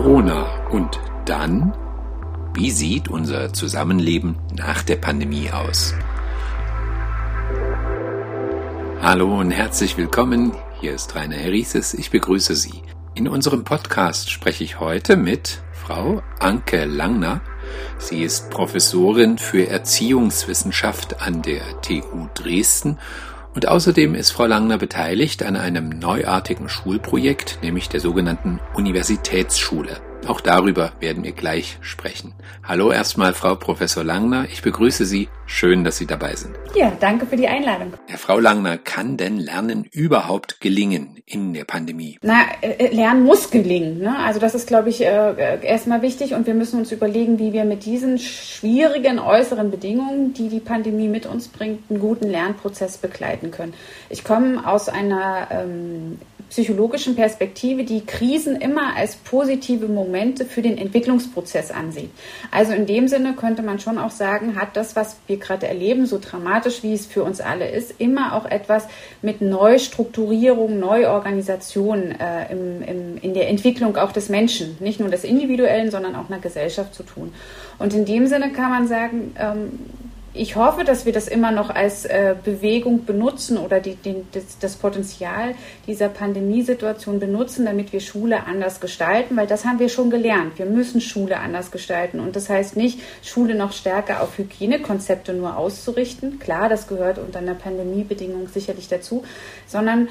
Corona. Und dann? Wie sieht unser Zusammenleben nach der Pandemie aus? Hallo und herzlich willkommen. Hier ist Rainer Herises. Ich begrüße Sie. In unserem Podcast spreche ich heute mit Frau Anke Langner. Sie ist Professorin für Erziehungswissenschaft an der TU Dresden und außerdem ist Frau Langner beteiligt an einem neuartigen Schulprojekt, nämlich der sogenannten Universitätsschule. Auch darüber werden wir gleich sprechen. Hallo erstmal, Frau Professor Langner. Ich begrüße Sie. Schön, dass Sie dabei sind. Ja, danke für die Einladung. Ja, Frau Langner, kann denn Lernen überhaupt gelingen in der Pandemie? Na, äh, äh, Lernen muss gelingen. Ne? Also das ist, glaube ich, äh, erstmal wichtig und wir müssen uns überlegen, wie wir mit diesen schwierigen äußeren Bedingungen, die die Pandemie mit uns bringt, einen guten Lernprozess begleiten können. Ich komme aus einer ähm, psychologischen Perspektive die Krisen immer als positive Momente für den Entwicklungsprozess ansieht. Also in dem Sinne könnte man schon auch sagen, hat das, was wir gerade erleben, so dramatisch wie es für uns alle ist, immer auch etwas mit Neustrukturierung, Neuorganisation äh, im, im, in der Entwicklung auch des Menschen, nicht nur des Individuellen, sondern auch einer Gesellschaft zu tun. Und in dem Sinne kann man sagen, ähm, ich hoffe, dass wir das immer noch als äh, Bewegung benutzen oder die, die, das, das, Potenzial dieser Pandemiesituation benutzen, damit wir Schule anders gestalten, weil das haben wir schon gelernt. Wir müssen Schule anders gestalten. Und das heißt nicht, Schule noch stärker auf Hygienekonzepte nur auszurichten. Klar, das gehört unter einer Pandemiebedingung sicherlich dazu, sondern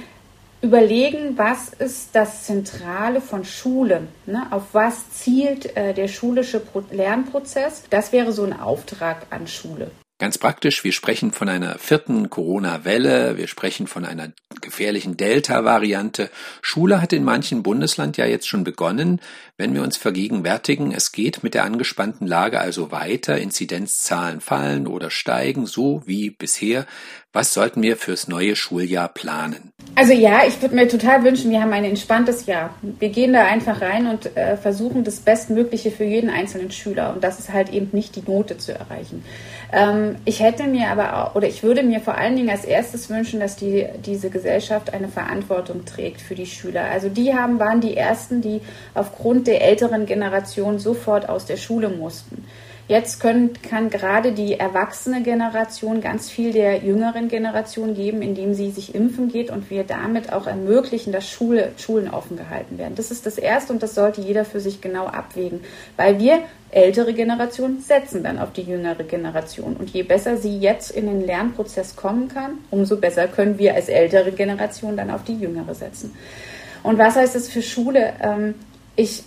überlegen, was ist das Zentrale von Schule? Ne? Auf was zielt äh, der schulische Pro Lernprozess? Das wäre so ein Auftrag an Schule. Ganz praktisch, wir sprechen von einer vierten Corona-Welle, wir sprechen von einer gefährlichen Delta-Variante. Schule hat in manchen Bundesland ja jetzt schon begonnen. Wenn wir uns vergegenwärtigen, es geht mit der angespannten Lage also weiter, Inzidenzzahlen fallen oder steigen, so wie bisher. Was sollten wir fürs neue Schuljahr planen? Also ja, ich würde mir total wünschen, wir haben ein entspanntes Jahr. Wir gehen da einfach rein und äh, versuchen das Bestmögliche für jeden einzelnen Schüler. Und das ist halt eben nicht die Note zu erreichen. Ähm, ich hätte mir aber auch, oder ich würde mir vor allen Dingen als erstes wünschen, dass die, diese Gesellschaft eine Verantwortung trägt für die Schüler. Also die haben, waren die ersten, die aufgrund der älteren Generation sofort aus der Schule mussten. Jetzt können, kann gerade die erwachsene Generation ganz viel der jüngeren Generation geben, indem sie sich impfen geht und wir damit auch ermöglichen, dass Schule, Schulen offen gehalten werden. Das ist das Erste und das sollte jeder für sich genau abwägen, weil wir ältere Generation setzen dann auf die jüngere Generation. Und je besser sie jetzt in den Lernprozess kommen kann, umso besser können wir als ältere Generation dann auf die jüngere setzen. Und was heißt das für Schule? Ähm, ich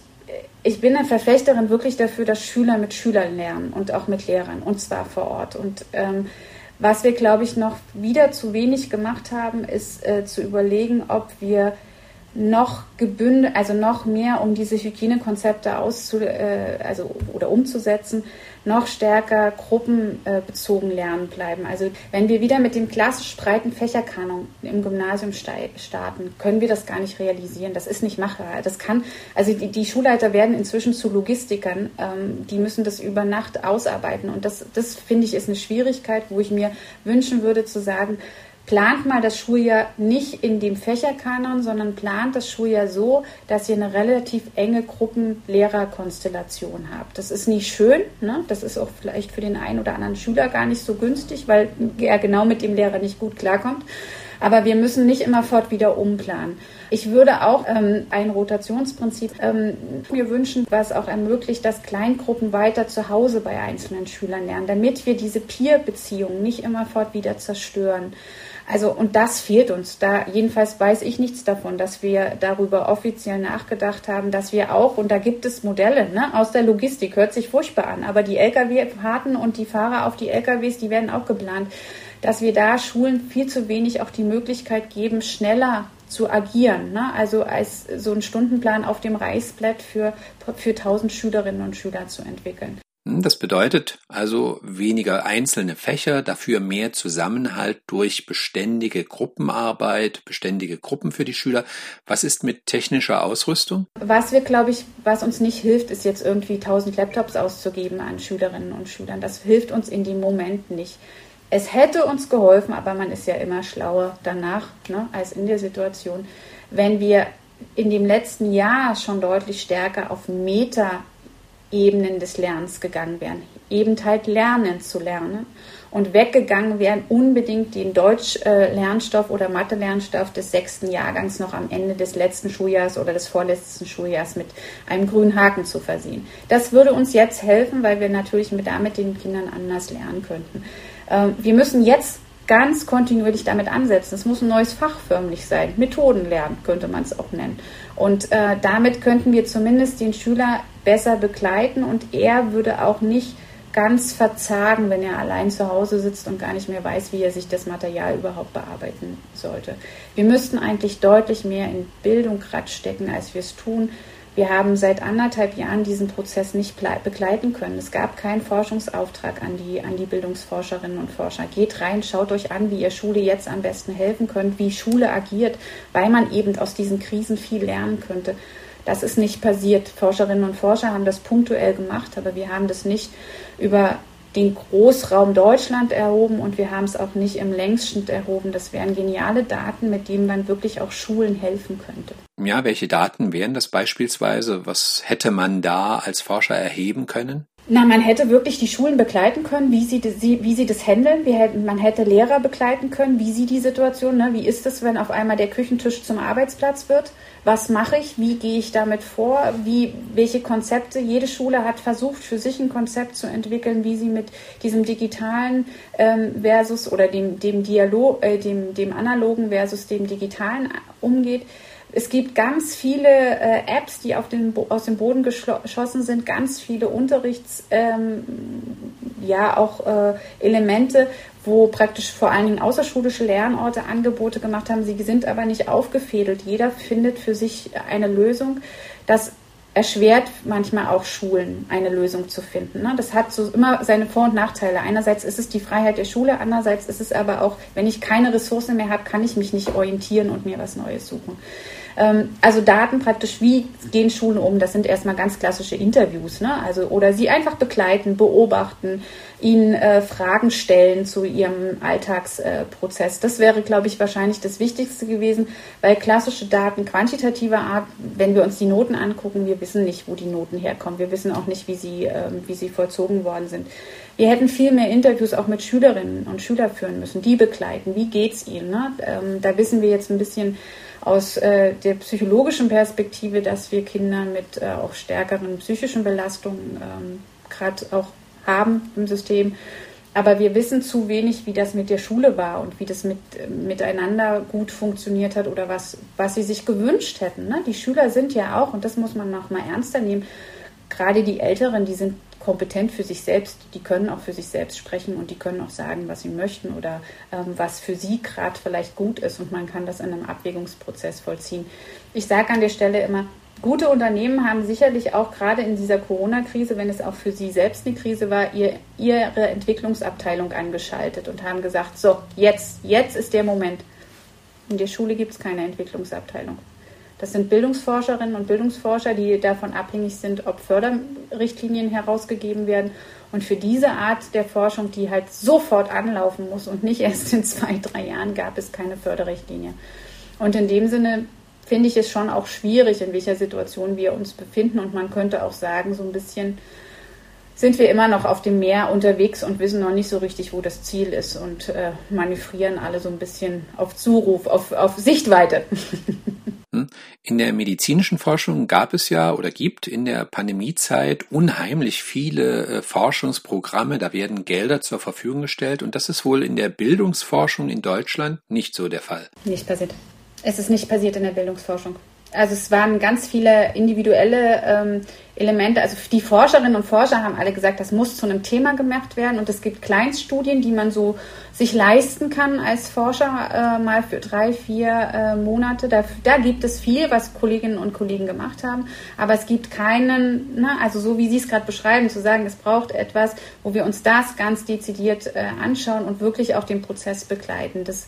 ich bin eine Verfechterin wirklich dafür, dass Schüler mit Schülern lernen und auch mit Lehrern und zwar vor Ort. Und ähm, was wir, glaube ich, noch wieder zu wenig gemacht haben, ist äh, zu überlegen, ob wir noch gebündelt, also noch mehr, um diese Hygienekonzepte auszu, äh, also oder umzusetzen, noch stärker gruppenbezogen lernen bleiben. Also wenn wir wieder mit dem klassisch breiten Fächerkanon im Gymnasium starten, können wir das gar nicht realisieren. Das ist nicht machbar. Das kann, also die, die Schulleiter werden inzwischen zu Logistikern, ähm, die müssen das über Nacht ausarbeiten. Und das, das finde ich ist eine Schwierigkeit, wo ich mir wünschen würde zu sagen, plant mal das Schuljahr nicht in dem Fächerkanon, sondern plant das Schuljahr so, dass ihr eine relativ enge Gruppenlehrerkonstellation habt. Das ist nicht schön, ne? das ist auch vielleicht für den einen oder anderen Schüler gar nicht so günstig, weil er genau mit dem Lehrer nicht gut klarkommt. Aber wir müssen nicht immerfort wieder umplanen. Ich würde auch ähm, ein Rotationsprinzip ähm, mir wünschen, was auch ermöglicht, dass Kleingruppen weiter zu Hause bei einzelnen Schülern lernen, damit wir diese Peer-Beziehungen nicht immerfort wieder zerstören. Also, und das fehlt uns. Da, jedenfalls weiß ich nichts davon, dass wir darüber offiziell nachgedacht haben, dass wir auch, und da gibt es Modelle, ne, aus der Logistik, hört sich furchtbar an, aber die Lkw-Fahrten und die Fahrer auf die Lkws, die werden auch geplant, dass wir da Schulen viel zu wenig auch die Möglichkeit geben, schneller zu agieren. Ne? Also als so einen Stundenplan auf dem Reichsblatt für, für 1000 Schülerinnen und Schüler zu entwickeln. Hm, das bedeutet also weniger einzelne Fächer, dafür mehr Zusammenhalt durch beständige Gruppenarbeit, beständige Gruppen für die Schüler. Was ist mit technischer Ausrüstung? Was wir, glaube ich, was uns nicht hilft, ist jetzt irgendwie 1000 Laptops auszugeben an Schülerinnen und Schülern. Das hilft uns in dem Moment nicht. Es hätte uns geholfen, aber man ist ja immer schlauer danach ne, als in der Situation, wenn wir in dem letzten Jahr schon deutlich stärker auf Meta-Ebenen des Lernens gegangen wären. Eben halt lernen zu lernen und weggegangen wären, unbedingt den Deutsch-Lernstoff oder Mathe-Lernstoff des sechsten Jahrgangs noch am Ende des letzten Schuljahres oder des vorletzten Schuljahres mit einem grünen Haken zu versehen. Das würde uns jetzt helfen, weil wir natürlich mit damit den Kindern anders lernen könnten. Ähm, wir müssen jetzt ganz kontinuierlich damit ansetzen. Es muss ein neues Fach förmlich sein. Methoden lernen könnte man es auch nennen. Und äh, damit könnten wir zumindest den Schüler besser begleiten und er würde auch nicht ganz verzagen, wenn er allein zu Hause sitzt und gar nicht mehr weiß, wie er sich das Material überhaupt bearbeiten sollte. Wir müssten eigentlich deutlich mehr in Bildung gerade stecken, als wir es tun. Wir haben seit anderthalb Jahren diesen Prozess nicht begleiten können. Es gab keinen Forschungsauftrag an die, an die Bildungsforscherinnen und Forscher. Geht rein, schaut euch an, wie ihr Schule jetzt am besten helfen könnt, wie Schule agiert, weil man eben aus diesen Krisen viel lernen könnte. Das ist nicht passiert. Forscherinnen und Forscher haben das punktuell gemacht, aber wir haben das nicht über den Großraum Deutschland erhoben und wir haben es auch nicht im Längsschnitt erhoben. Das wären geniale Daten, mit denen man wirklich auch Schulen helfen könnte. Ja, welche Daten wären das beispielsweise? Was hätte man da als Forscher erheben können? Na, man hätte wirklich die Schulen begleiten können, wie sie, das, wie sie das handeln. Hätten, man hätte Lehrer begleiten können, wie sie die Situation, ne? wie ist es, wenn auf einmal der Küchentisch zum Arbeitsplatz wird? Was mache ich? Wie gehe ich damit vor? Wie, welche Konzepte? Jede Schule hat versucht, für sich ein Konzept zu entwickeln, wie sie mit diesem digitalen ähm, versus oder dem, dem Dialog, äh, dem, dem analogen versus dem digitalen umgeht. Es gibt ganz viele äh, Apps, die den, aus dem Boden geschossen sind, ganz viele Unterrichts, ähm, ja auch äh, Elemente, wo praktisch vor allen Dingen außerschulische Lernorte Angebote gemacht haben. Sie sind aber nicht aufgefädelt. Jeder findet für sich eine Lösung. Das erschwert manchmal auch Schulen, eine Lösung zu finden. Ne? Das hat so immer seine Vor- und Nachteile. Einerseits ist es die Freiheit der Schule, andererseits ist es aber auch, wenn ich keine Ressourcen mehr habe, kann ich mich nicht orientieren und mir was Neues suchen. Ähm, also Daten praktisch, wie gehen Schulen um? Das sind erstmal ganz klassische Interviews, ne? Also oder sie einfach begleiten, beobachten, ihnen äh, Fragen stellen zu ihrem Alltagsprozess. Äh, das wäre, glaube ich, wahrscheinlich das Wichtigste gewesen, weil klassische Daten quantitativer Art, wenn wir uns die Noten angucken, wir wissen nicht, wo die Noten herkommen. Wir wissen auch nicht, wie sie, äh, wie sie vollzogen worden sind. Wir hätten viel mehr Interviews auch mit Schülerinnen und Schülern führen müssen, die begleiten. Wie geht's ihnen? Ne? Ähm, da wissen wir jetzt ein bisschen aus äh, der psychologischen Perspektive, dass wir Kinder mit äh, auch stärkeren psychischen Belastungen ähm, gerade auch haben im System. Aber wir wissen zu wenig, wie das mit der Schule war und wie das mit, miteinander gut funktioniert hat oder was, was sie sich gewünscht hätten. Ne? Die Schüler sind ja auch, und das muss man noch mal ernster nehmen, gerade die Älteren, die sind kompetent für sich selbst, die können auch für sich selbst sprechen und die können auch sagen, was sie möchten oder ähm, was für sie gerade vielleicht gut ist und man kann das in einem Abwägungsprozess vollziehen. Ich sage an der Stelle immer, gute Unternehmen haben sicherlich auch gerade in dieser Corona-Krise, wenn es auch für sie selbst eine Krise war, ihr, ihre Entwicklungsabteilung angeschaltet und haben gesagt, so, jetzt, jetzt ist der Moment. In der Schule gibt es keine Entwicklungsabteilung. Das sind Bildungsforscherinnen und Bildungsforscher, die davon abhängig sind, ob Förderrichtlinien herausgegeben werden. Und für diese Art der Forschung, die halt sofort anlaufen muss und nicht erst in zwei, drei Jahren, gab es keine Förderrichtlinie. Und in dem Sinne finde ich es schon auch schwierig, in welcher Situation wir uns befinden. Und man könnte auch sagen, so ein bisschen sind wir immer noch auf dem Meer unterwegs und wissen noch nicht so richtig, wo das Ziel ist und äh, manövrieren alle so ein bisschen auf Zuruf, auf, auf Sichtweite. In der medizinischen Forschung gab es ja oder gibt in der Pandemiezeit unheimlich viele äh, Forschungsprogramme, da werden Gelder zur Verfügung gestellt und das ist wohl in der Bildungsforschung in Deutschland nicht so der Fall. Nicht passiert. Es ist nicht passiert in der Bildungsforschung. Also es waren ganz viele individuelle ähm, Elemente. Also die Forscherinnen und Forscher haben alle gesagt, das muss zu einem Thema gemacht werden. Und es gibt Kleinststudien, die man so sich leisten kann als Forscher äh, mal für drei, vier äh, Monate. Da, da, gibt es viel, was Kolleginnen und Kollegen gemacht haben. Aber es gibt keinen, ne, also so wie Sie es gerade beschreiben, zu sagen, es braucht etwas, wo wir uns das ganz dezidiert äh, anschauen und wirklich auch den Prozess begleiten. Das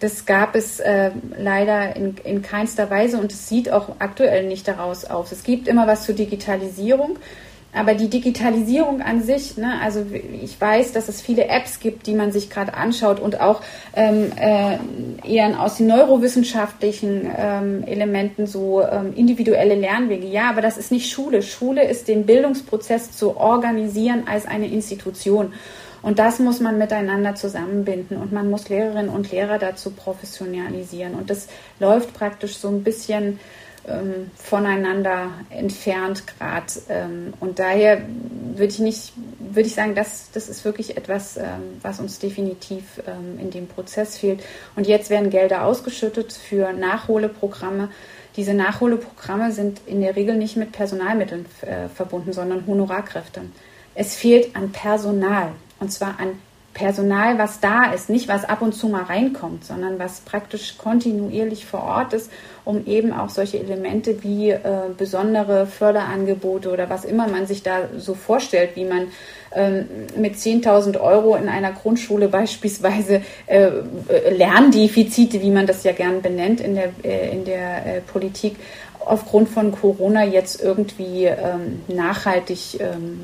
das gab es äh, leider in, in keinster Weise und es sieht auch aktuell nicht daraus aus. Es gibt immer was zur Digitalisierung, aber die Digitalisierung an sich, ne, also ich weiß, dass es viele Apps gibt, die man sich gerade anschaut und auch ähm, äh, eher aus den neurowissenschaftlichen ähm, Elementen so ähm, individuelle Lernwege. Ja, aber das ist nicht Schule. Schule ist den Bildungsprozess zu organisieren als eine Institution. Und das muss man miteinander zusammenbinden und man muss Lehrerinnen und Lehrer dazu professionalisieren. Und das läuft praktisch so ein bisschen ähm, voneinander entfernt gerade. Ähm, und daher würde ich nicht, würde ich sagen, das, das ist wirklich etwas, ähm, was uns definitiv ähm, in dem Prozess fehlt. Und jetzt werden Gelder ausgeschüttet für Nachholeprogramme. Diese Nachholeprogramme sind in der Regel nicht mit Personalmitteln äh, verbunden, sondern Honorarkräften. Es fehlt an Personal und zwar an Personal, was da ist, nicht was ab und zu mal reinkommt, sondern was praktisch kontinuierlich vor Ort ist, um eben auch solche Elemente wie äh, besondere Förderangebote oder was immer man sich da so vorstellt, wie man ähm, mit 10.000 Euro in einer Grundschule beispielsweise äh, Lerndefizite, wie man das ja gern benennt in der, äh, in der äh, Politik, aufgrund von Corona jetzt irgendwie ähm, nachhaltig ähm,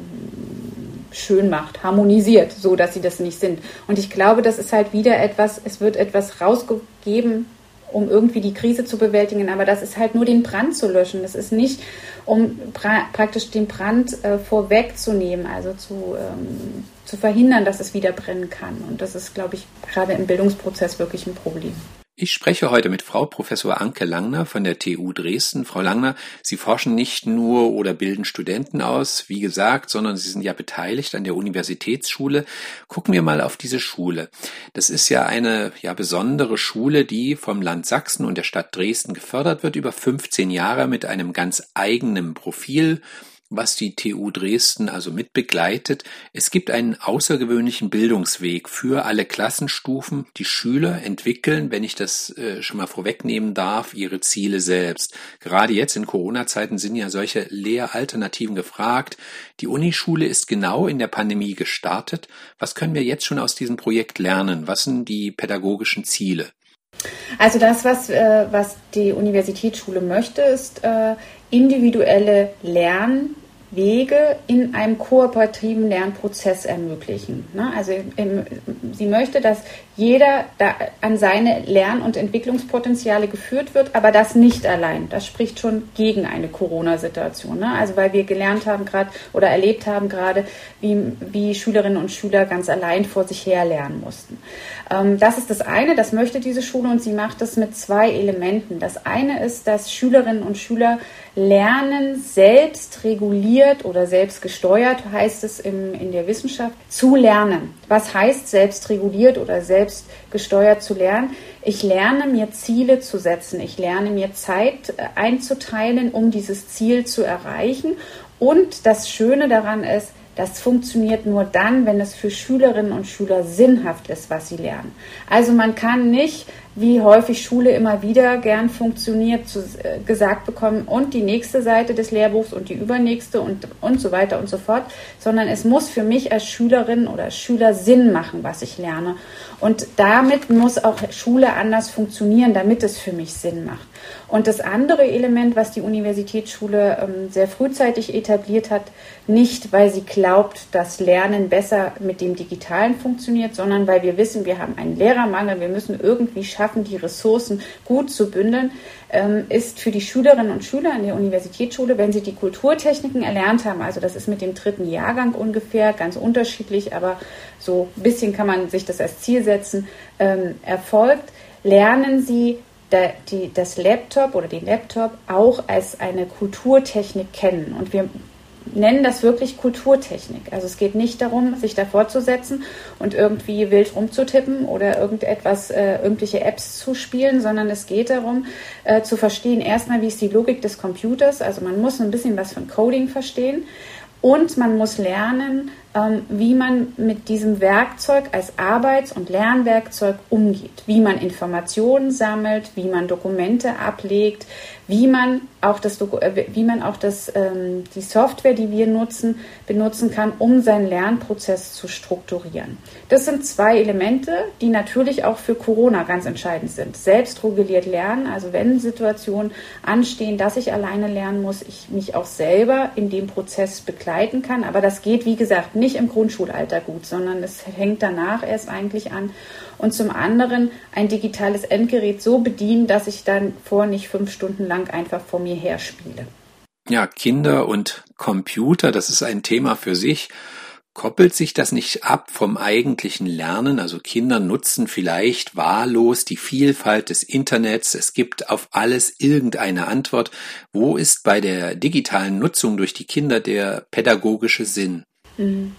schön macht, harmonisiert, so dass sie das nicht sind. Und ich glaube, das ist halt wieder etwas, es wird etwas rausgegeben, um irgendwie die Krise zu bewältigen, aber das ist halt nur den Brand zu löschen. Das ist nicht, um pra praktisch den Brand äh, vorwegzunehmen, also zu, ähm, zu verhindern, dass es wieder brennen kann. Und das ist, glaube ich, gerade im Bildungsprozess wirklich ein Problem. Ich spreche heute mit Frau Professor Anke Langner von der TU Dresden. Frau Langner, Sie forschen nicht nur oder bilden Studenten aus, wie gesagt, sondern Sie sind ja beteiligt an der Universitätsschule. Gucken wir mal auf diese Schule. Das ist ja eine ja besondere Schule, die vom Land Sachsen und der Stadt Dresden gefördert wird über 15 Jahre mit einem ganz eigenen Profil was die TU Dresden also mitbegleitet. Es gibt einen außergewöhnlichen Bildungsweg für alle Klassenstufen. Die Schüler entwickeln, wenn ich das äh, schon mal vorwegnehmen darf, ihre Ziele selbst. Gerade jetzt in Corona-Zeiten sind ja solche Lehralternativen gefragt. Die Unischule ist genau in der Pandemie gestartet. Was können wir jetzt schon aus diesem Projekt lernen? Was sind die pädagogischen Ziele? Also das, was, äh, was die Universitätsschule möchte, ist äh, individuelle Lernwege in einem kooperativen Lernprozess ermöglichen. Ne? Also sie möchte, dass jeder an seine Lern- und Entwicklungspotenziale geführt wird, aber das nicht allein. Das spricht schon gegen eine Corona-Situation. Ne? Also weil wir gelernt haben gerade oder erlebt haben gerade, wie, wie Schülerinnen und Schüler ganz allein vor sich her lernen mussten. Ähm, das ist das eine, das möchte diese Schule und sie macht das mit zwei Elementen. Das eine ist, dass Schülerinnen und Schüler lernen, selbst reguliert oder selbst gesteuert, heißt es im, in der Wissenschaft, zu lernen. Was heißt selbst reguliert oder selbst gesteuert zu lernen? Ich lerne mir Ziele zu setzen. Ich lerne mir Zeit äh, einzuteilen, um dieses Ziel zu erreichen. Und das Schöne daran ist, das funktioniert nur dann, wenn es für Schülerinnen und Schüler sinnhaft ist, was sie lernen. Also man kann nicht wie häufig Schule immer wieder gern funktioniert, zu, äh, gesagt bekommen und die nächste Seite des Lehrbuchs und die übernächste und, und so weiter und so fort, sondern es muss für mich als Schülerin oder Schüler Sinn machen, was ich lerne. Und damit muss auch Schule anders funktionieren, damit es für mich Sinn macht. Und das andere Element, was die Universitätsschule ähm, sehr frühzeitig etabliert hat, nicht weil sie glaubt, dass Lernen besser mit dem Digitalen funktioniert, sondern weil wir wissen, wir haben einen Lehrermangel, wir müssen irgendwie schaffen, die Ressourcen gut zu bündeln, ähm, ist für die Schülerinnen und Schüler in der Universitätsschule, wenn sie die Kulturtechniken erlernt haben, also das ist mit dem dritten Jahrgang ungefähr, ganz unterschiedlich, aber so ein bisschen kann man sich das als Ziel setzen, ähm, erfolgt, lernen sie das Laptop oder den Laptop auch als eine Kulturtechnik kennen. Und wir nennen das wirklich Kulturtechnik. Also es geht nicht darum, sich davor zu setzen und irgendwie wild rumzutippen oder irgendetwas, äh, irgendwelche Apps zu spielen, sondern es geht darum, äh, zu verstehen, erstmal, wie ist die Logik des Computers. Also man muss ein bisschen was von Coding verstehen und man muss lernen, wie man mit diesem Werkzeug als Arbeits- und Lernwerkzeug umgeht, wie man Informationen sammelt, wie man Dokumente ablegt, wie man auch das, äh, wie man auch das, ähm, die Software, die wir nutzen, benutzen kann, um seinen Lernprozess zu strukturieren. Das sind zwei Elemente, die natürlich auch für Corona ganz entscheidend sind. Selbstruguliert lernen, also wenn Situationen anstehen, dass ich alleine lernen muss, ich mich auch selber in dem Prozess begleiten kann. Aber das geht, wie gesagt, nicht im Grundschulalter gut, sondern es hängt danach erst eigentlich an und zum anderen ein digitales Endgerät so bedienen, dass ich dann vor nicht fünf Stunden lang einfach vor mir her spiele. Ja, Kinder und Computer, das ist ein Thema für sich. Koppelt sich das nicht ab vom eigentlichen Lernen? Also Kinder nutzen vielleicht wahllos die Vielfalt des Internets. Es gibt auf alles irgendeine Antwort. Wo ist bei der digitalen Nutzung durch die Kinder der pädagogische Sinn? Mhm.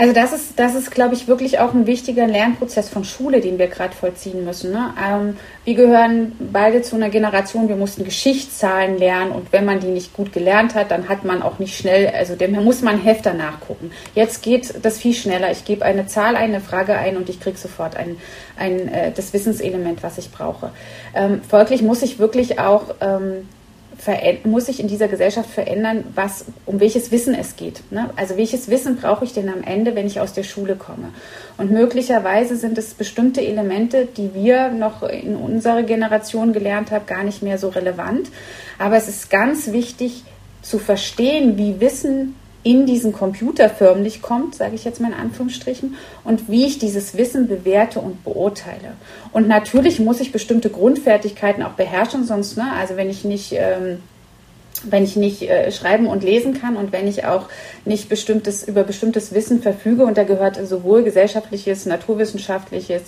Also das ist, das ist, glaube ich, wirklich auch ein wichtiger Lernprozess von Schule, den wir gerade vollziehen müssen. Ne? Ähm, wir gehören beide zu einer Generation, wir mussten Geschichtszahlen lernen und wenn man die nicht gut gelernt hat, dann hat man auch nicht schnell, also dem muss man Hefter nachgucken. Jetzt geht das viel schneller. Ich gebe eine Zahl ein, eine Frage ein und ich kriege sofort ein, ein, äh, das Wissenselement, was ich brauche. Ähm, folglich muss ich wirklich auch ähm, muss sich in dieser Gesellschaft verändern, was, um welches Wissen es geht. Ne? Also welches Wissen brauche ich denn am Ende, wenn ich aus der Schule komme? Und möglicherweise sind es bestimmte Elemente, die wir noch in unserer Generation gelernt haben, gar nicht mehr so relevant. Aber es ist ganz wichtig zu verstehen, wie Wissen in diesen Computer förmlich kommt, sage ich jetzt mal in Anführungsstrichen, und wie ich dieses Wissen bewerte und beurteile. Und natürlich muss ich bestimmte Grundfertigkeiten auch beherrschen, sonst, ne, also wenn ich nicht, ähm, wenn ich nicht äh, schreiben und lesen kann und wenn ich auch nicht bestimmtes, über bestimmtes Wissen verfüge, und da gehört sowohl gesellschaftliches, naturwissenschaftliches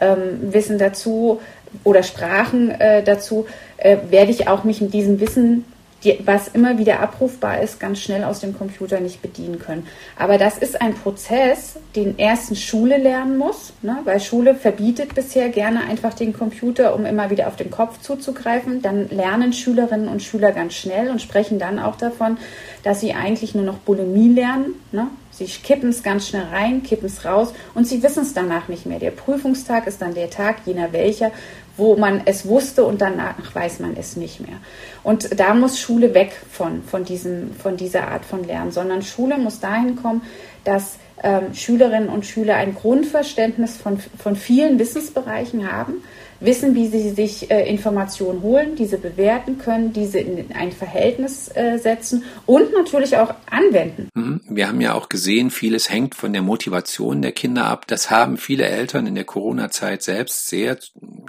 ähm, Wissen dazu oder Sprachen äh, dazu, äh, werde ich auch mich mit diesem Wissen die, was immer wieder abrufbar ist, ganz schnell aus dem Computer nicht bedienen können. Aber das ist ein Prozess, den erstens Schule lernen muss, ne? weil Schule verbietet bisher gerne einfach den Computer, um immer wieder auf den Kopf zuzugreifen. Dann lernen Schülerinnen und Schüler ganz schnell und sprechen dann auch davon, dass sie eigentlich nur noch Bulimie lernen. Ne? Sie kippen es ganz schnell rein, kippen es raus und sie wissen es danach nicht mehr. Der Prüfungstag ist dann der Tag, jener welcher, wo man es wusste und danach weiß man es nicht mehr. Und da muss Schule weg von, von, diesem, von dieser Art von Lernen, sondern Schule muss dahin kommen, dass ähm, Schülerinnen und Schüler ein Grundverständnis von, von vielen Wissensbereichen haben, wissen, wie sie sich äh, Informationen holen, diese bewerten können, diese in ein Verhältnis äh, setzen und natürlich auch anwenden. Mhm. Wir haben ja auch gesehen, vieles hängt von der Motivation der Kinder ab. Das haben viele Eltern in der Corona-Zeit selbst sehr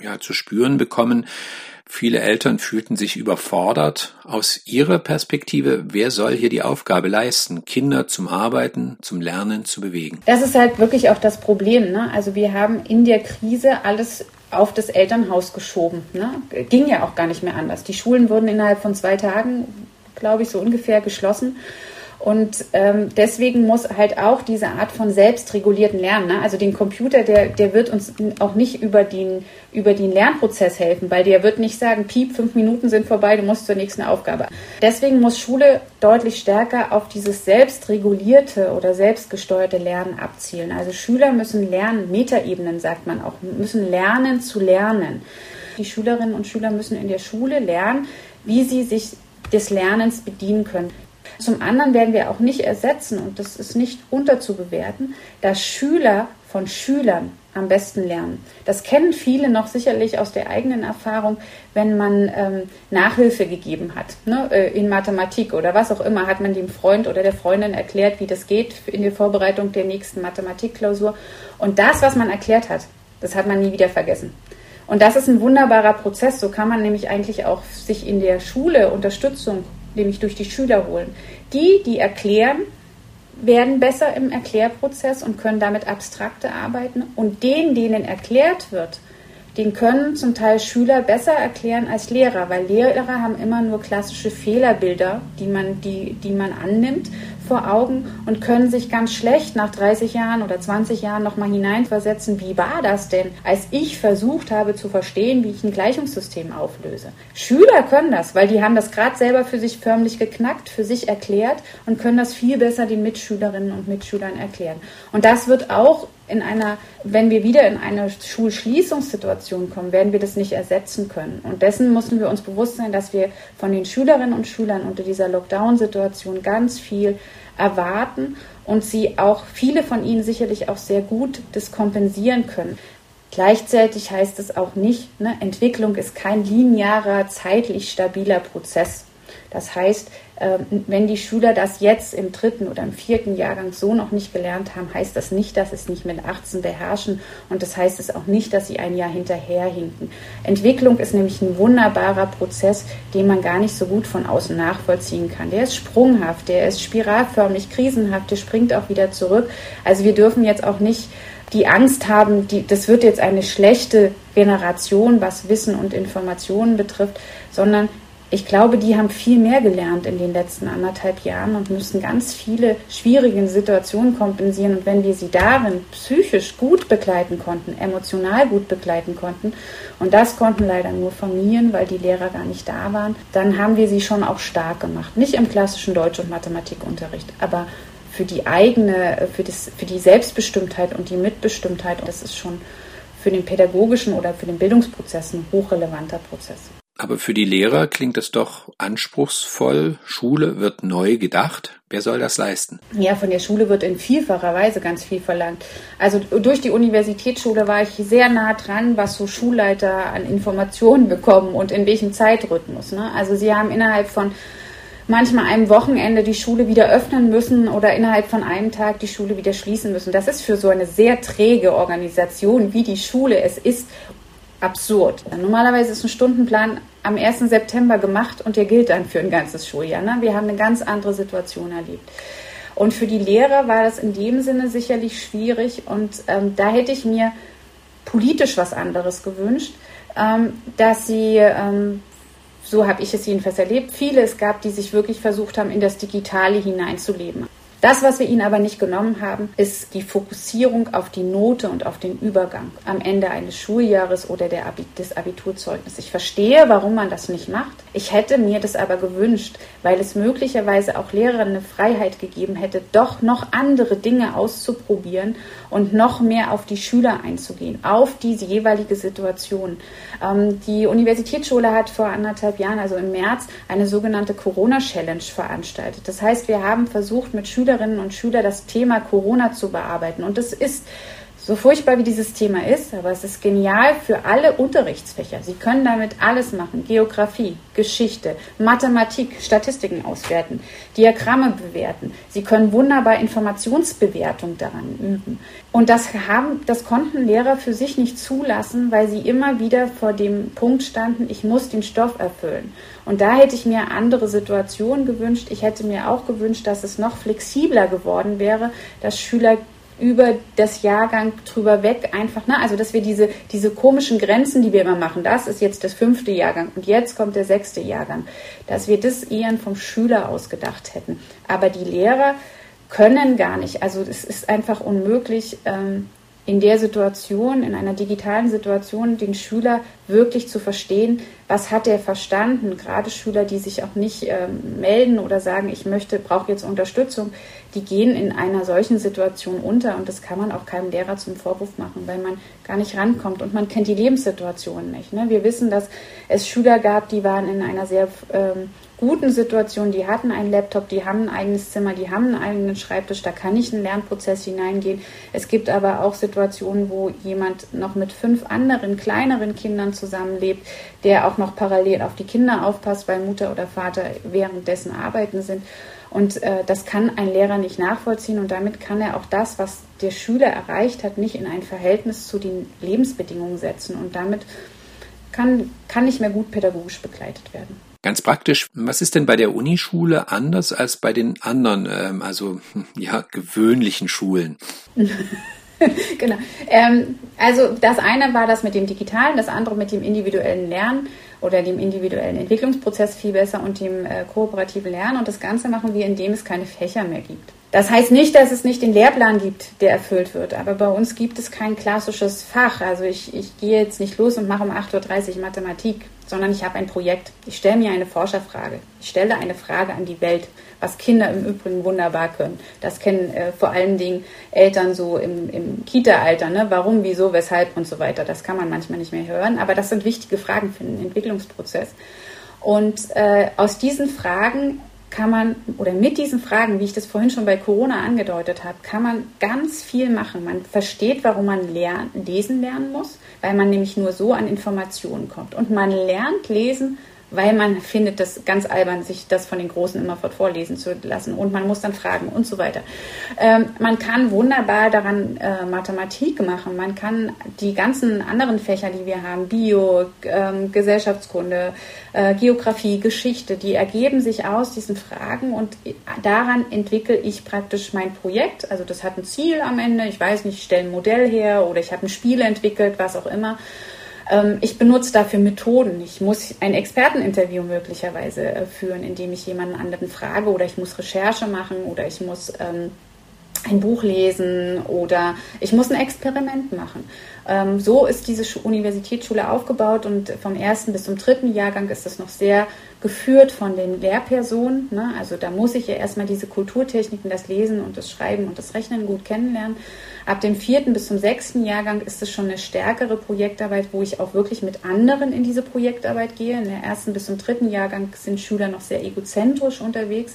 ja, zu spüren bekommen. Viele Eltern fühlten sich überfordert. Aus ihrer Perspektive, wer soll hier die Aufgabe leisten, Kinder zum Arbeiten, zum Lernen zu bewegen? Das ist halt wirklich auch das Problem. Ne? Also wir haben in der Krise alles auf das Elternhaus geschoben. Ne? Ging ja auch gar nicht mehr anders. Die Schulen wurden innerhalb von zwei Tagen, glaube ich, so ungefähr geschlossen. Und ähm, deswegen muss halt auch diese Art von selbstregulierten Lernen, ne? also den Computer, der, der wird uns auch nicht über den, über den Lernprozess helfen, weil der wird nicht sagen, piep, fünf Minuten sind vorbei, du musst zur nächsten Aufgabe. Deswegen muss Schule deutlich stärker auf dieses selbstregulierte oder selbstgesteuerte Lernen abzielen. Also Schüler müssen lernen, Metaebenen sagt man auch, müssen lernen zu lernen. Die Schülerinnen und Schüler müssen in der Schule lernen, wie sie sich des Lernens bedienen können. Zum anderen werden wir auch nicht ersetzen, und das ist nicht unterzubewerten, dass Schüler von Schülern am besten lernen. Das kennen viele noch sicherlich aus der eigenen Erfahrung, wenn man ähm, Nachhilfe gegeben hat, ne, äh, in Mathematik oder was auch immer, hat man dem Freund oder der Freundin erklärt, wie das geht in der Vorbereitung der nächsten Mathematikklausur. Und das, was man erklärt hat, das hat man nie wieder vergessen. Und das ist ein wunderbarer Prozess. So kann man nämlich eigentlich auch sich in der Schule Unterstützung nämlich durch die Schüler holen. Die, die erklären, werden besser im Erklärprozess und können damit abstrakte arbeiten. Und denen, denen erklärt wird, den können zum Teil Schüler besser erklären als Lehrer, weil Lehrer haben immer nur klassische Fehlerbilder, die man, die, die man annimmt vor Augen und können sich ganz schlecht nach 30 Jahren oder 20 Jahren nochmal hineinversetzen, wie war das denn, als ich versucht habe zu verstehen, wie ich ein Gleichungssystem auflöse. Schüler können das, weil die haben das gerade selber für sich förmlich geknackt, für sich erklärt und können das viel besser den Mitschülerinnen und Mitschülern erklären. Und das wird auch in einer, wenn wir wieder in eine Schulschließungssituation kommen, werden wir das nicht ersetzen können. Und dessen müssen wir uns bewusst sein, dass wir von den Schülerinnen und Schülern unter dieser Lockdown-Situation ganz viel erwarten und sie auch, viele von ihnen sicherlich auch sehr gut das kompensieren können. Gleichzeitig heißt es auch nicht, ne, Entwicklung ist kein linearer, zeitlich stabiler Prozess. Das heißt, wenn die Schüler das jetzt im dritten oder im vierten Jahrgang so noch nicht gelernt haben, heißt das nicht, dass sie es nicht mit 18 beherrschen und das heißt es auch nicht, dass sie ein Jahr hinterherhinken. Entwicklung ist nämlich ein wunderbarer Prozess, den man gar nicht so gut von außen nachvollziehen kann. Der ist sprunghaft, der ist spiralförmig, krisenhaft, der springt auch wieder zurück. Also wir dürfen jetzt auch nicht die Angst haben, die, das wird jetzt eine schlechte Generation, was Wissen und Informationen betrifft, sondern ich glaube, die haben viel mehr gelernt in den letzten anderthalb Jahren und müssen ganz viele schwierige Situationen kompensieren. Und wenn wir sie darin psychisch gut begleiten konnten, emotional gut begleiten konnten, und das konnten leider nur Familien, weil die Lehrer gar nicht da waren, dann haben wir sie schon auch stark gemacht. Nicht im klassischen Deutsch- und Mathematikunterricht, aber für die eigene, für, das, für die Selbstbestimmtheit und die Mitbestimmtheit. Und das ist schon für den pädagogischen oder für den Bildungsprozess ein hochrelevanter Prozess. Aber für die Lehrer klingt es doch anspruchsvoll. Schule wird neu gedacht. Wer soll das leisten? Ja, von der Schule wird in vielfacher Weise ganz viel verlangt. Also durch die Universitätsschule war ich sehr nah dran, was so Schulleiter an Informationen bekommen und in welchem Zeitrhythmus. Ne? Also sie haben innerhalb von manchmal einem Wochenende die Schule wieder öffnen müssen oder innerhalb von einem Tag die Schule wieder schließen müssen. Das ist für so eine sehr träge Organisation, wie die Schule es ist, absurd. Normalerweise ist ein Stundenplan am 1. September gemacht und der gilt dann für ein ganzes Schuljahr. Ne? Wir haben eine ganz andere Situation erlebt. Und für die Lehrer war das in dem Sinne sicherlich schwierig und ähm, da hätte ich mir politisch was anderes gewünscht, ähm, dass sie, ähm, so habe ich es jedenfalls erlebt, viele es gab, die sich wirklich versucht haben, in das Digitale hineinzuleben. Das, was wir ihnen aber nicht genommen haben, ist die Fokussierung auf die Note und auf den Übergang am Ende eines Schuljahres oder der Abi des Abiturzeugnisses. Ich verstehe, warum man das nicht macht. Ich hätte mir das aber gewünscht, weil es möglicherweise auch Lehrern eine Freiheit gegeben hätte, doch noch andere Dinge auszuprobieren und noch mehr auf die Schüler einzugehen, auf diese jeweilige Situation. Ähm, die Universitätsschule hat vor anderthalb Jahren, also im März, eine sogenannte Corona-Challenge veranstaltet. Das heißt, wir haben versucht, mit Schülern Schülerinnen und Schüler das Thema Corona zu bearbeiten. Und das ist so furchtbar wie dieses Thema ist, aber es ist genial für alle Unterrichtsfächer. Sie können damit alles machen. Geografie, Geschichte, Mathematik, Statistiken auswerten, Diagramme bewerten. Sie können wunderbar Informationsbewertung daran üben. Und das haben, das konnten Lehrer für sich nicht zulassen, weil sie immer wieder vor dem Punkt standen, ich muss den Stoff erfüllen. Und da hätte ich mir andere Situationen gewünscht. Ich hätte mir auch gewünscht, dass es noch flexibler geworden wäre, dass Schüler über das Jahrgang drüber weg einfach, ne? Also dass wir diese, diese komischen Grenzen, die wir immer machen, das ist jetzt das fünfte Jahrgang und jetzt kommt der sechste Jahrgang, dass wir das eher vom Schüler ausgedacht hätten. Aber die Lehrer können gar nicht. Also es ist einfach unmöglich, ähm, in der Situation, in einer digitalen Situation, den Schüler wirklich zu verstehen, was hat er verstanden. Gerade Schüler, die sich auch nicht ähm, melden oder sagen, ich möchte, brauche jetzt Unterstützung, die gehen in einer solchen Situation unter und das kann man auch keinem Lehrer zum Vorwurf machen, weil man gar nicht rankommt und man kennt die Lebenssituation nicht. Ne? Wir wissen, dass es Schüler gab, die waren in einer sehr ähm, guten Situationen, die hatten einen Laptop, die haben ein eigenes Zimmer, die haben einen eigenen Schreibtisch, da kann nicht ein Lernprozess hineingehen. Es gibt aber auch Situationen, wo jemand noch mit fünf anderen kleineren Kindern zusammenlebt, der auch noch parallel auf die Kinder aufpasst, weil Mutter oder Vater währenddessen arbeiten sind. Und äh, das kann ein Lehrer nicht nachvollziehen und damit kann er auch das, was der Schüler erreicht hat, nicht in ein Verhältnis zu den Lebensbedingungen setzen und damit kann, kann nicht mehr gut pädagogisch begleitet werden. Ganz praktisch, was ist denn bei der Unischule anders als bei den anderen, ähm, also ja, gewöhnlichen Schulen? genau. Ähm, also das eine war das mit dem Digitalen, das andere mit dem individuellen Lernen. oder dem individuellen Entwicklungsprozess viel besser und dem äh, kooperativen Lernen. Und das Ganze machen wir, indem es keine Fächer mehr gibt. Das heißt nicht, dass es nicht den Lehrplan gibt, der erfüllt wird, aber bei uns gibt es kein klassisches Fach. Also ich, ich gehe jetzt nicht los und mache um 8.30 Uhr Mathematik, sondern ich habe ein Projekt. Ich stelle mir eine Forscherfrage. Ich stelle eine Frage an die Welt, was Kinder im Übrigen wunderbar können. Das kennen äh, vor allen Dingen Eltern so im, im Kita-Alter. Ne? Warum, wieso, weshalb und so weiter. Das kann man manchmal nicht mehr hören, aber das sind wichtige Fragen für den Entwicklungsprozess. Und äh, aus diesen Fragen kann man, oder mit diesen Fragen, wie ich das vorhin schon bei Corona angedeutet habe, kann man ganz viel machen. Man versteht, warum man lernen, lesen lernen muss, weil man nämlich nur so an Informationen kommt. Und man lernt lesen, weil man findet das ganz albern, sich das von den Großen immer vorlesen zu lassen und man muss dann fragen und so weiter. Ähm, man kann wunderbar daran äh, Mathematik machen, man kann die ganzen anderen Fächer, die wir haben, Bio, ähm, Gesellschaftskunde, äh, Geografie, Geschichte, die ergeben sich aus diesen Fragen und daran entwickle ich praktisch mein Projekt. Also das hat ein Ziel am Ende, ich weiß nicht, ich stelle ein Modell her oder ich habe ein Spiel entwickelt, was auch immer. Ähm, ich benutze dafür Methoden. Ich muss ein Experteninterview möglicherweise äh, führen, indem ich jemanden anderen frage oder ich muss Recherche machen oder ich muss ähm, ein Buch lesen oder ich muss ein Experiment machen. Ähm, so ist diese Universitätsschule aufgebaut und vom ersten bis zum dritten Jahrgang ist es noch sehr geführt von den Lehrpersonen. Ne? Also da muss ich ja erstmal diese Kulturtechniken, das Lesen und das Schreiben und das Rechnen gut kennenlernen. Ab dem vierten bis zum sechsten Jahrgang ist es schon eine stärkere Projektarbeit, wo ich auch wirklich mit anderen in diese Projektarbeit gehe. In der ersten bis zum dritten Jahrgang sind Schüler noch sehr egozentrisch unterwegs.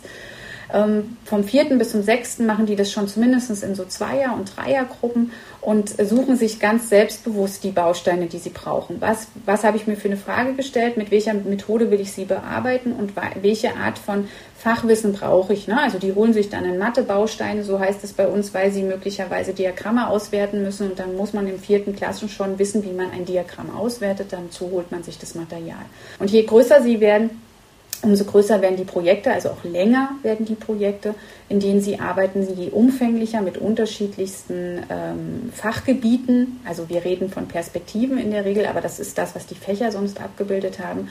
Ähm, vom vierten bis zum sechsten machen die das schon zumindest in so Zweier- und Dreiergruppen und suchen sich ganz selbstbewusst die Bausteine, die sie brauchen. Was, was habe ich mir für eine Frage gestellt? Mit welcher Methode will ich sie bearbeiten und welche Art von Fachwissen brauche ich? Ne? Also die holen sich dann in Mathe-Bausteine, so heißt es bei uns, weil sie möglicherweise Diagramme auswerten müssen und dann muss man im vierten Klassen schon wissen, wie man ein Diagramm auswertet. Dann holt man sich das Material. Und je größer sie werden, Umso größer werden die Projekte, also auch länger werden die Projekte, in denen sie arbeiten, je umfänglicher mit unterschiedlichsten ähm, Fachgebieten. Also wir reden von Perspektiven in der Regel, aber das ist das, was die Fächer sonst abgebildet haben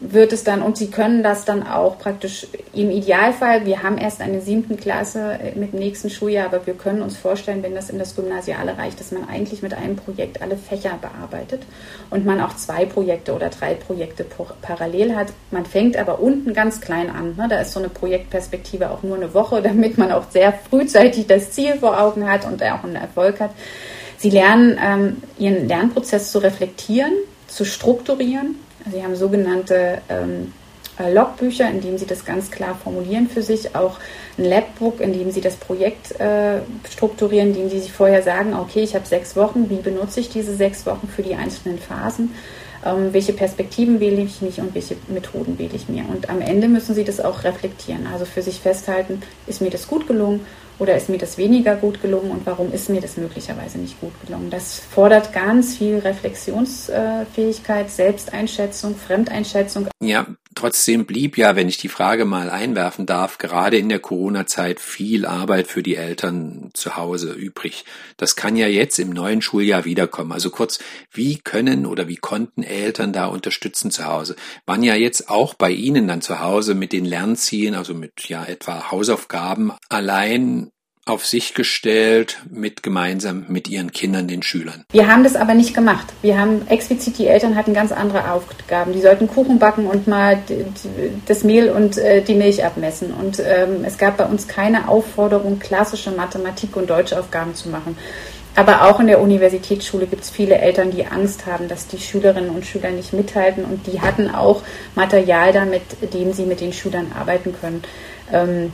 wird es dann, und Sie können das dann auch praktisch im Idealfall, wir haben erst eine siebten Klasse äh, mit dem nächsten Schuljahr, aber wir können uns vorstellen, wenn das in das Gymnasiale reicht, dass man eigentlich mit einem Projekt alle Fächer bearbeitet und man auch zwei Projekte oder drei Projekte parallel hat. Man fängt aber unten ganz klein an. Ne? Da ist so eine Projektperspektive auch nur eine Woche, damit man auch sehr frühzeitig das Ziel vor Augen hat und auch einen Erfolg hat. Sie lernen, ähm, ihren Lernprozess zu reflektieren, zu strukturieren Sie haben sogenannte ähm, äh, Logbücher, in denen Sie das ganz klar formulieren für sich, auch ein Labbook, in dem Sie das Projekt äh, strukturieren, in dem Sie sich vorher sagen, okay, ich habe sechs Wochen, wie benutze ich diese sechs Wochen für die einzelnen Phasen, ähm, welche Perspektiven wähle ich mich und welche Methoden wähle ich mir. Und am Ende müssen Sie das auch reflektieren, also für sich festhalten, ist mir das gut gelungen oder ist mir das weniger gut gelungen und warum ist mir das möglicherweise nicht gut gelungen? Das fordert ganz viel Reflexionsfähigkeit, Selbsteinschätzung, Fremdeinschätzung. Ja, Trotzdem blieb ja, wenn ich die Frage mal einwerfen darf, gerade in der Corona-Zeit viel Arbeit für die Eltern zu Hause übrig. Das kann ja jetzt im neuen Schuljahr wiederkommen. Also kurz, wie können oder wie konnten Eltern da unterstützen zu Hause? Waren ja jetzt auch bei Ihnen dann zu Hause mit den Lernzielen, also mit ja etwa Hausaufgaben allein auf sich gestellt, mit gemeinsam mit ihren Kindern, den Schülern. Wir haben das aber nicht gemacht. Wir haben explizit, die Eltern hatten ganz andere Aufgaben. Die sollten Kuchen backen und mal das Mehl und äh, die Milch abmessen. Und ähm, es gab bei uns keine Aufforderung, klassische Mathematik- und Deutschaufgaben zu machen. Aber auch in der Universitätsschule gibt es viele Eltern, die Angst haben, dass die Schülerinnen und Schüler nicht mithalten. Und die hatten auch Material da, mit dem sie mit den Schülern arbeiten können. Ähm,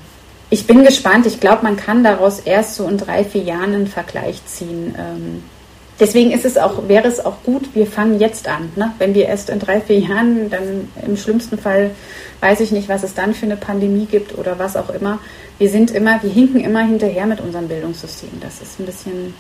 ich bin gespannt. Ich glaube, man kann daraus erst so in drei, vier Jahren einen Vergleich ziehen. Ähm, deswegen ist es auch, wäre es auch gut, wir fangen jetzt an. Ne? Wenn wir erst in drei, vier Jahren, dann im schlimmsten Fall weiß ich nicht, was es dann für eine Pandemie gibt oder was auch immer. Wir sind immer, wir hinken immer hinterher mit unserem Bildungssystem. Das ist ein bisschen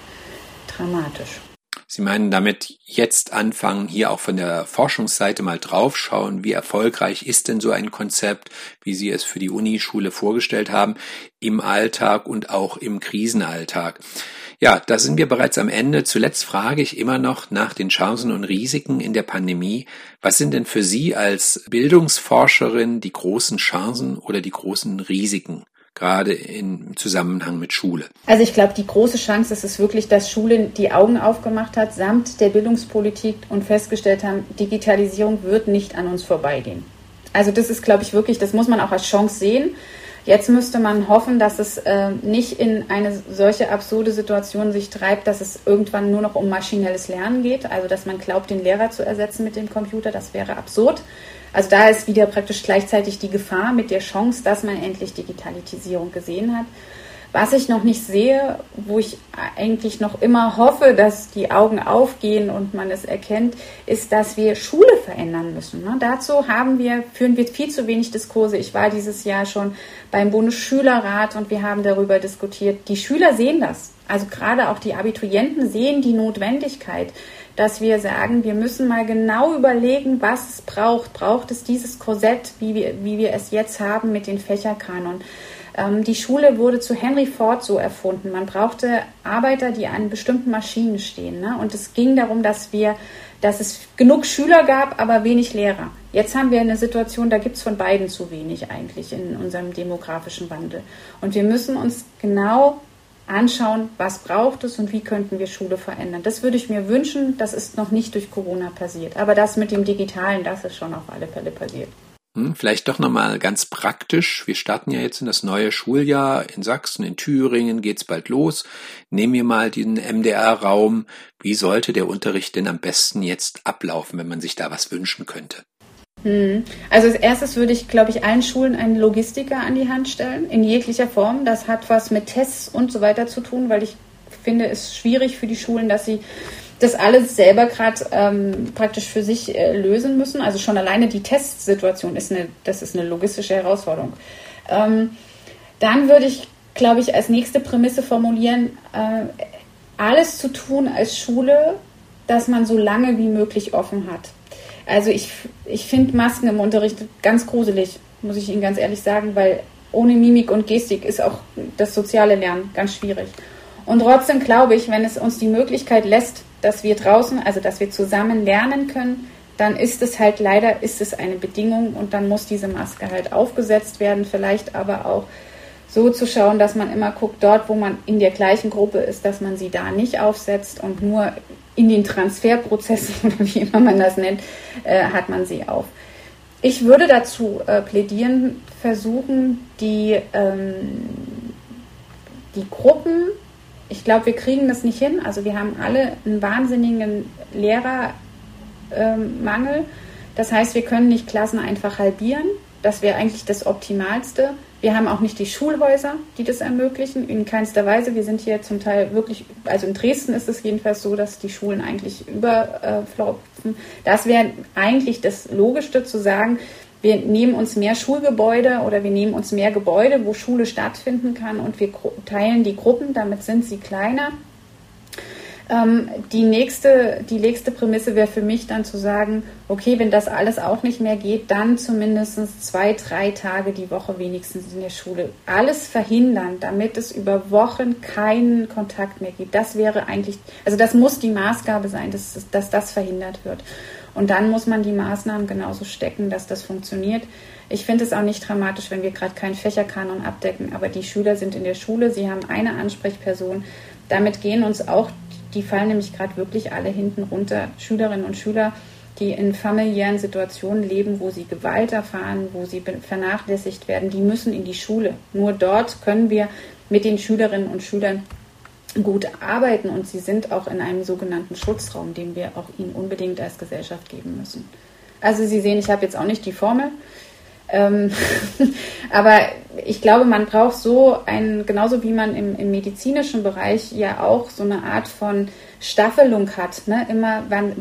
dramatisch. Sie meinen damit jetzt anfangen, hier auch von der Forschungsseite mal draufschauen, wie erfolgreich ist denn so ein Konzept, wie Sie es für die Unischule vorgestellt haben, im Alltag und auch im Krisenalltag. Ja, da sind wir bereits am Ende. Zuletzt frage ich immer noch nach den Chancen und Risiken in der Pandemie. Was sind denn für Sie als Bildungsforscherin die großen Chancen oder die großen Risiken? Gerade im Zusammenhang mit Schule? Also ich glaube, die große Chance ist es wirklich, dass Schule die Augen aufgemacht hat, samt der Bildungspolitik und festgestellt haben, Digitalisierung wird nicht an uns vorbeigehen. Also das ist, glaube ich, wirklich, das muss man auch als Chance sehen. Jetzt müsste man hoffen, dass es äh, nicht in eine solche absurde Situation sich treibt, dass es irgendwann nur noch um maschinelles Lernen geht, also dass man glaubt, den Lehrer zu ersetzen mit dem Computer, das wäre absurd. Also da ist wieder praktisch gleichzeitig die Gefahr mit der Chance, dass man endlich Digitalisierung gesehen hat. Was ich noch nicht sehe, wo ich eigentlich noch immer hoffe, dass die Augen aufgehen und man es erkennt, ist, dass wir Schule verändern müssen. Ne? Dazu haben wir, führen wir viel zu wenig Diskurse. Ich war dieses Jahr schon beim Bundesschülerrat und wir haben darüber diskutiert. Die Schüler sehen das. Also gerade auch die Abiturienten sehen die Notwendigkeit, dass wir sagen, wir müssen mal genau überlegen, was es braucht. Braucht es dieses Korsett, wie wir, wie wir es jetzt haben mit den Fächerkanon? Ähm, die Schule wurde zu Henry Ford so erfunden. Man brauchte Arbeiter, die an bestimmten Maschinen stehen. Ne? Und es ging darum, dass wir, dass es genug Schüler gab, aber wenig Lehrer. Jetzt haben wir eine Situation, da gibt es von beiden zu wenig eigentlich in unserem demografischen Wandel. Und wir müssen uns genau anschauen, was braucht es und wie könnten wir Schule verändern. Das würde ich mir wünschen. Das ist noch nicht durch Corona passiert. Aber das mit dem Digitalen, das ist schon auf alle Fälle passiert. Hm, vielleicht doch nochmal ganz praktisch. Wir starten ja jetzt in das neue Schuljahr. In Sachsen, in Thüringen geht's bald los. Nehmen wir mal den MDR-Raum. Wie sollte der Unterricht denn am besten jetzt ablaufen, wenn man sich da was wünschen könnte? Hm. Also als erstes würde ich, glaube ich, allen Schulen einen Logistiker an die Hand stellen, in jeglicher Form. Das hat was mit Tests und so weiter zu tun, weil ich finde, es schwierig für die Schulen, dass sie das alles selber gerade ähm, praktisch für sich äh, lösen müssen. Also schon alleine die Testsituation ist eine, das ist eine logistische Herausforderung. Ähm, dann würde ich, glaube ich, als nächste Prämisse formulieren, äh, alles zu tun als Schule, dass man so lange wie möglich offen hat. Also ich, ich finde Masken im Unterricht ganz gruselig, muss ich Ihnen ganz ehrlich sagen, weil ohne Mimik und Gestik ist auch das soziale Lernen ganz schwierig. Und trotzdem glaube ich, wenn es uns die Möglichkeit lässt, dass wir draußen, also dass wir zusammen lernen können, dann ist es halt leider, ist es eine Bedingung und dann muss diese Maske halt aufgesetzt werden, vielleicht aber auch so zu schauen, dass man immer guckt, dort, wo man in der gleichen Gruppe ist, dass man sie da nicht aufsetzt und nur in den Transferprozessen oder wie immer man das nennt, äh, hat man sie auf. Ich würde dazu äh, plädieren, versuchen, die, ähm, die Gruppen ich glaube, wir kriegen das nicht hin. Also wir haben alle einen wahnsinnigen Lehrermangel. Ähm, das heißt, wir können nicht Klassen einfach halbieren. Das wäre eigentlich das Optimalste. Wir haben auch nicht die Schulhäuser, die das ermöglichen, in keinster Weise. Wir sind hier zum Teil wirklich, also in Dresden ist es jedenfalls so, dass die Schulen eigentlich überflopfen. Das wäre eigentlich das Logischste zu sagen, wir nehmen uns mehr Schulgebäude oder wir nehmen uns mehr Gebäude, wo Schule stattfinden kann und wir teilen die Gruppen, damit sind sie kleiner. Ähm, die, nächste, die nächste Prämisse wäre für mich dann zu sagen, okay, wenn das alles auch nicht mehr geht, dann zumindest zwei, drei Tage die Woche wenigstens in der Schule. Alles verhindern, damit es über Wochen keinen Kontakt mehr gibt. Das wäre eigentlich, also das muss die Maßgabe sein, dass, dass das verhindert wird. Und dann muss man die Maßnahmen genauso stecken, dass das funktioniert. Ich finde es auch nicht dramatisch, wenn wir gerade keinen Fächerkanon abdecken, aber die Schüler sind in der Schule, sie haben eine Ansprechperson. Damit gehen uns auch, die fallen nämlich gerade wirklich alle hinten runter, Schülerinnen und Schüler, die in familiären Situationen leben, wo sie Gewalt erfahren, wo sie vernachlässigt werden, die müssen in die Schule. Nur dort können wir mit den Schülerinnen und Schülern gut arbeiten und sie sind auch in einem sogenannten Schutzraum, den wir auch ihnen unbedingt als Gesellschaft geben müssen. Also Sie sehen, ich habe jetzt auch nicht die Formel, ähm, aber ich glaube, man braucht so ein, genauso wie man im, im, medizinischen Bereich ja auch so eine Art von Staffelung hat. Ne? Immer, wann,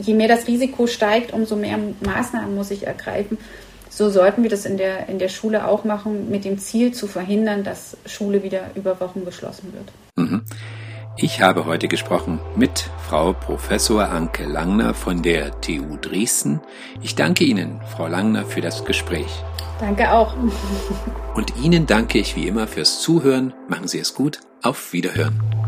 je mehr das Risiko steigt, umso mehr Maßnahmen muss ich ergreifen. So sollten wir das in der, in der Schule auch machen, mit dem Ziel zu verhindern, dass Schule wieder über Wochen geschlossen wird. Mhm. Ich habe heute gesprochen mit Frau Professor Anke Langner von der TU Dresden. Ich danke Ihnen, Frau Langner, für das Gespräch. Danke auch. Und Ihnen danke ich wie immer fürs Zuhören. Machen Sie es gut. Auf Wiederhören.